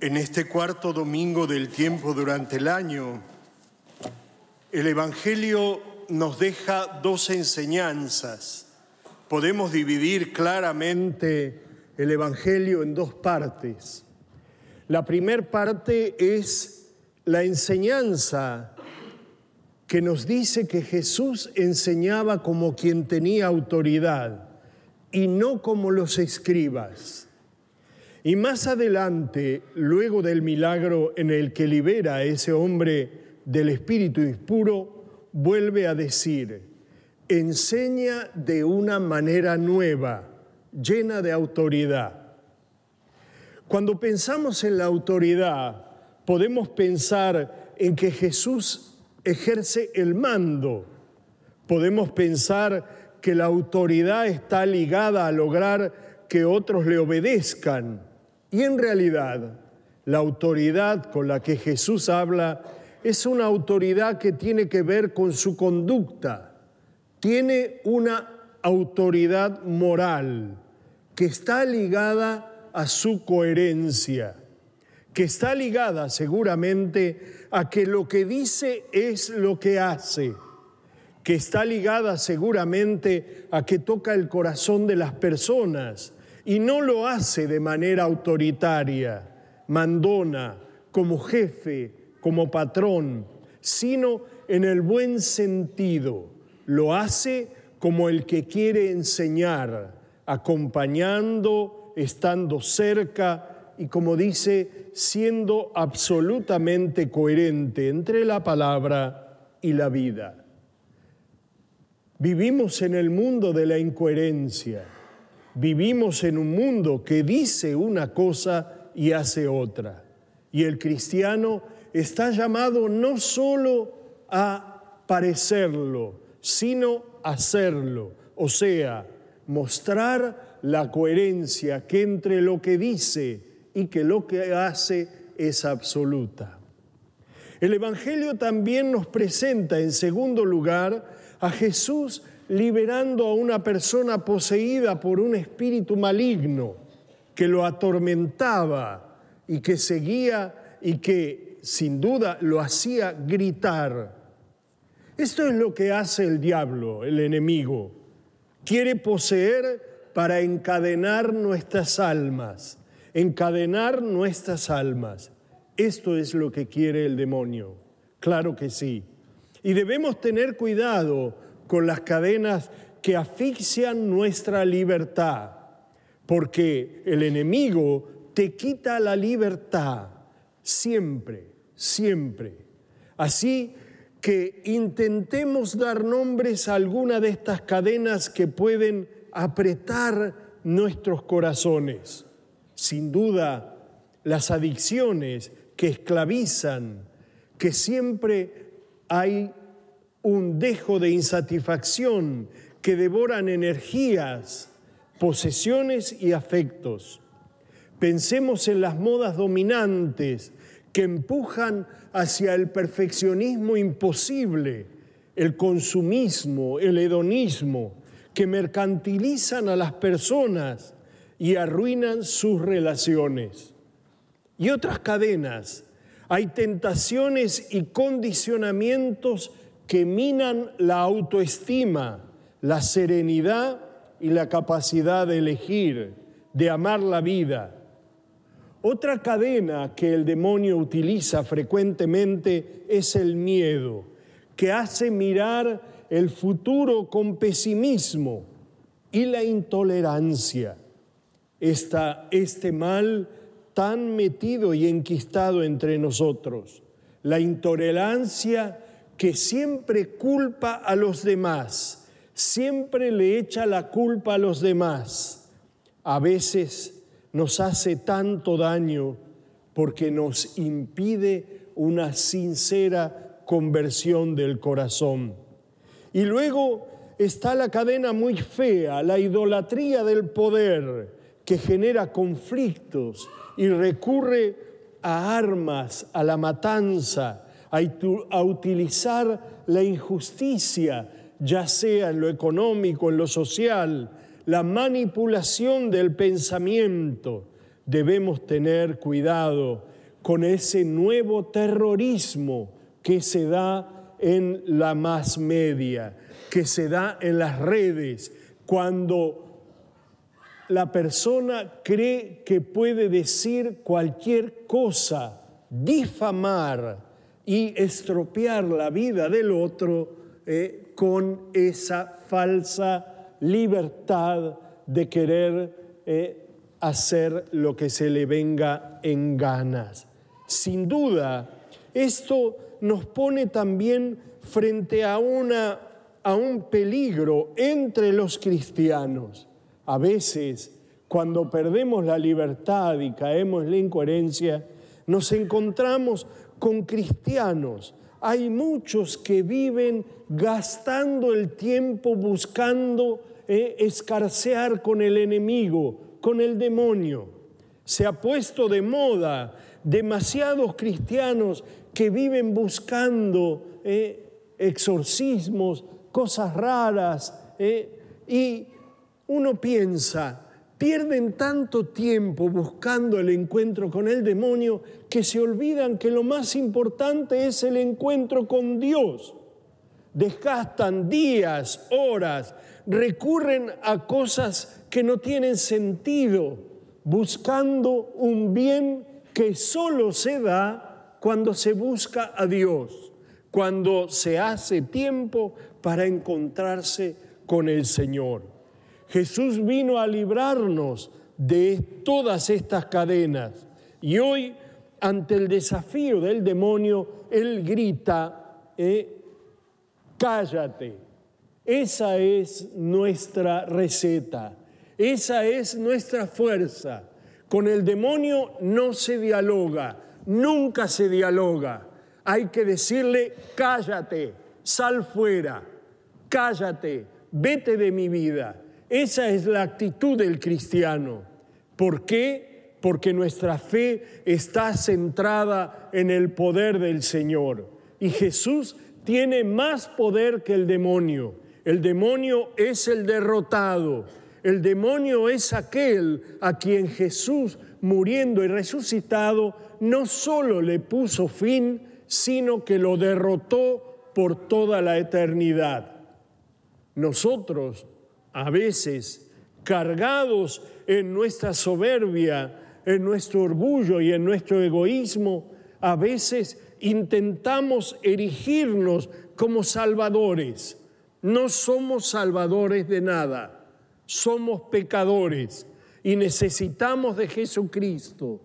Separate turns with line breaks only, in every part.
En este cuarto domingo del tiempo durante el año, el Evangelio nos deja dos enseñanzas. Podemos dividir claramente el Evangelio en dos partes. La primera parte es la enseñanza que nos dice que Jesús enseñaba como quien tenía autoridad y no como los escribas. Y más adelante, luego del milagro en el que libera a ese hombre del espíritu impuro, vuelve a decir, enseña de una manera nueva, llena de autoridad. Cuando pensamos en la autoridad, podemos pensar en que Jesús ejerce el mando. Podemos pensar que la autoridad está ligada a lograr que otros le obedezcan. Y en realidad, la autoridad con la que Jesús habla es una autoridad que tiene que ver con su conducta, tiene una autoridad moral que está ligada a su coherencia, que está ligada seguramente a que lo que dice es lo que hace, que está ligada seguramente a que toca el corazón de las personas y no lo hace de manera autoritaria, mandona, como jefe, como patrón, sino en el buen sentido. Lo hace como el que quiere enseñar, acompañando, estando cerca y como dice, siendo absolutamente coherente entre la palabra y la vida. Vivimos en el mundo de la incoherencia Vivimos en un mundo que dice una cosa y hace otra. Y el cristiano está llamado no solo a parecerlo, sino a hacerlo. O sea, mostrar la coherencia que entre lo que dice y que lo que hace es absoluta. El Evangelio también nos presenta, en segundo lugar, a Jesús liberando a una persona poseída por un espíritu maligno que lo atormentaba y que seguía y que sin duda lo hacía gritar. Esto es lo que hace el diablo, el enemigo. Quiere poseer para encadenar nuestras almas, encadenar nuestras almas. Esto es lo que quiere el demonio, claro que sí. Y debemos tener cuidado con las cadenas que asfixian nuestra libertad, porque el enemigo te quita la libertad siempre, siempre. Así que intentemos dar nombres a alguna de estas cadenas que pueden apretar nuestros corazones. Sin duda, las adicciones que esclavizan, que siempre hay un dejo de insatisfacción que devoran energías, posesiones y afectos. Pensemos en las modas dominantes que empujan hacia el perfeccionismo imposible, el consumismo, el hedonismo, que mercantilizan a las personas y arruinan sus relaciones. Y otras cadenas. Hay tentaciones y condicionamientos que minan la autoestima, la serenidad y la capacidad de elegir, de amar la vida. Otra cadena que el demonio utiliza frecuentemente es el miedo, que hace mirar el futuro con pesimismo y la intolerancia. este mal tan metido y enquistado entre nosotros. La intolerancia que siempre culpa a los demás, siempre le echa la culpa a los demás. A veces nos hace tanto daño porque nos impide una sincera conversión del corazón. Y luego está la cadena muy fea, la idolatría del poder, que genera conflictos y recurre a armas, a la matanza, a, utilizar la injusticia, ya sea en lo económico, en lo social, la manipulación del pensamiento, debemos tener cuidado con ese nuevo terrorismo que se da en la más media, que se da en las redes, cuando la persona cree que puede decir cualquier cosa, difamar y estropear la vida del otro eh, con esa falsa libertad de querer eh, hacer lo que se le venga en ganas. Sin duda, esto nos pone también frente a, una, a un peligro entre los cristianos. A veces, cuando perdemos la libertad y caemos en la incoherencia, nos encontramos con cristianos. Hay muchos que viven gastando el tiempo buscando eh, escarcear con el enemigo, con el demonio. Se ha puesto de moda demasiados cristianos que viven buscando eh, exorcismos, cosas raras, eh, y uno piensa, pierden tanto tiempo buscando el encuentro con el demonio que se olvidan que lo más importante es el encuentro con Dios. Desgastan días, horas, recurren a cosas que no tienen sentido, buscando un bien que solo se da cuando se busca a Dios, cuando se hace tiempo para encontrarse con el Señor. Jesús vino a librarnos de todas estas cadenas y hoy ante el desafío del demonio, Él grita, eh, cállate, esa es nuestra receta, esa es nuestra fuerza. Con el demonio no se dialoga, nunca se dialoga. Hay que decirle, cállate, sal fuera, cállate, vete de mi vida. Esa es la actitud del cristiano. ¿Por qué? Porque nuestra fe está centrada en el poder del Señor. Y Jesús tiene más poder que el demonio. El demonio es el derrotado. El demonio es aquel a quien Jesús, muriendo y resucitado, no solo le puso fin, sino que lo derrotó por toda la eternidad. Nosotros, a veces, cargados en nuestra soberbia, en nuestro orgullo y en nuestro egoísmo, a veces intentamos erigirnos como salvadores. No somos salvadores de nada, somos pecadores y necesitamos de Jesucristo,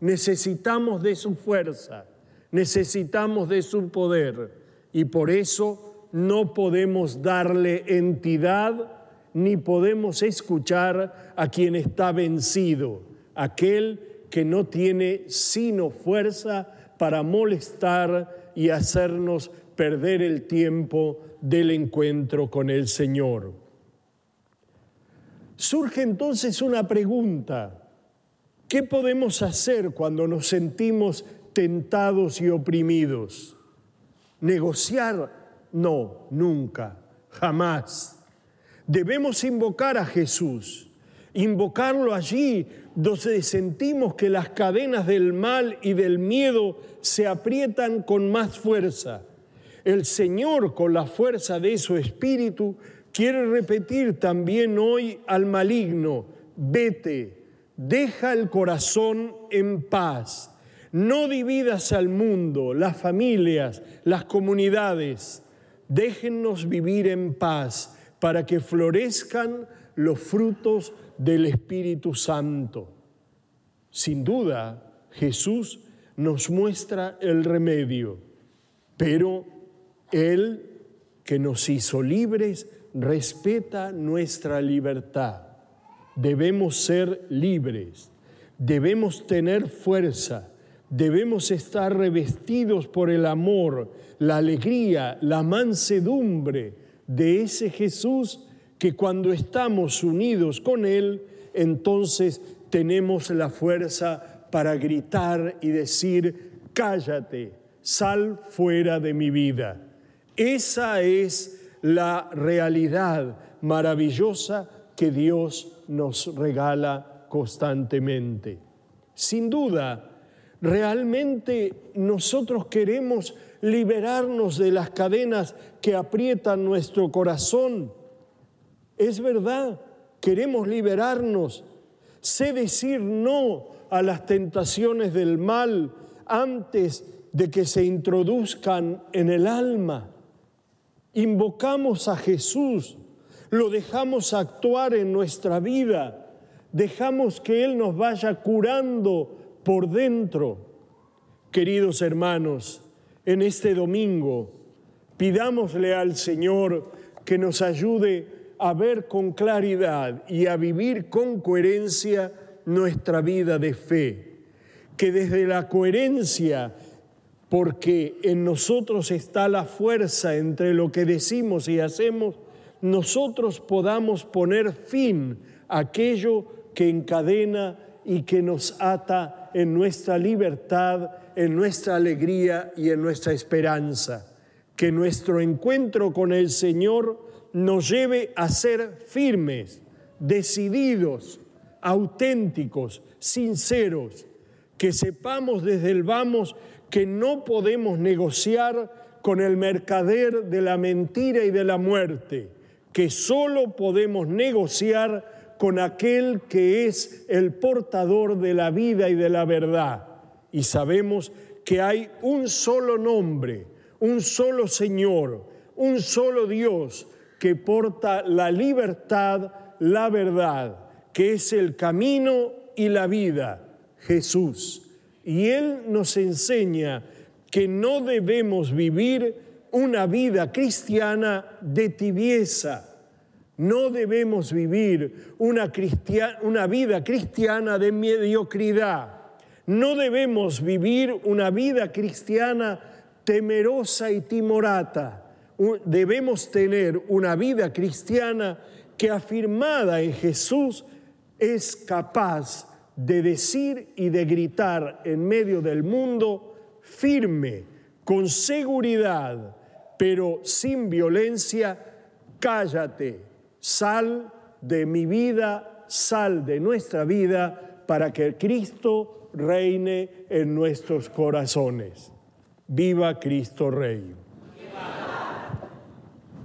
necesitamos de su fuerza, necesitamos de su poder y por eso no podemos darle entidad ni podemos escuchar a quien está vencido, aquel que no tiene sino fuerza para molestar y hacernos perder el tiempo del encuentro con el Señor. Surge entonces una pregunta. ¿Qué podemos hacer cuando nos sentimos tentados y oprimidos? ¿Negociar? No, nunca, jamás. Debemos invocar a Jesús, invocarlo allí donde sentimos que las cadenas del mal y del miedo se aprietan con más fuerza. El Señor, con la fuerza de su espíritu, quiere repetir también hoy al maligno, vete, deja el corazón en paz, no dividas al mundo, las familias, las comunidades, déjennos vivir en paz para que florezcan los frutos del Espíritu Santo. Sin duda, Jesús nos muestra el remedio, pero él que nos hizo libres respeta nuestra libertad. Debemos ser libres, debemos tener fuerza, debemos estar revestidos por el amor, la alegría, la mansedumbre de ese Jesús que cuando estamos unidos con Él, entonces tenemos la fuerza para gritar y decir, cállate, sal fuera de mi vida. Esa es la realidad maravillosa que Dios nos regala constantemente. Sin duda, realmente nosotros queremos liberarnos de las cadenas que aprietan nuestro corazón. Es verdad, queremos liberarnos. Sé decir no a las tentaciones del mal antes de que se introduzcan en el alma. Invocamos a Jesús, lo dejamos actuar en nuestra vida, dejamos que Él nos vaya curando por dentro. Queridos hermanos, en este domingo pidámosle al Señor que nos ayude a ver con claridad y a vivir con coherencia nuestra vida de fe. Que desde la coherencia, porque en nosotros está la fuerza entre lo que decimos y hacemos, nosotros podamos poner fin a aquello que encadena y que nos ata en nuestra libertad, en nuestra alegría y en nuestra esperanza. Que nuestro encuentro con el Señor nos lleve a ser firmes, decididos, auténticos, sinceros, que sepamos desde el vamos que no podemos negociar con el mercader de la mentira y de la muerte, que solo podemos negociar con aquel que es el portador de la vida y de la verdad. Y sabemos que hay un solo nombre, un solo Señor, un solo Dios que porta la libertad, la verdad, que es el camino y la vida, Jesús. Y Él nos enseña que no debemos vivir una vida cristiana de tibieza. No debemos vivir una, vida cristiana de mediocridad. No debemos vivir una vida cristiana temerosa y timorata debemos tener una vida cristiana que afirmada en Jesús es capaz de decir y de gritar en medio del mundo firme, con seguridad, pero sin violencia, cállate, sal de mi vida, sal de nuestra vida, para que Cristo reine en nuestros corazones. Viva Cristo Rey.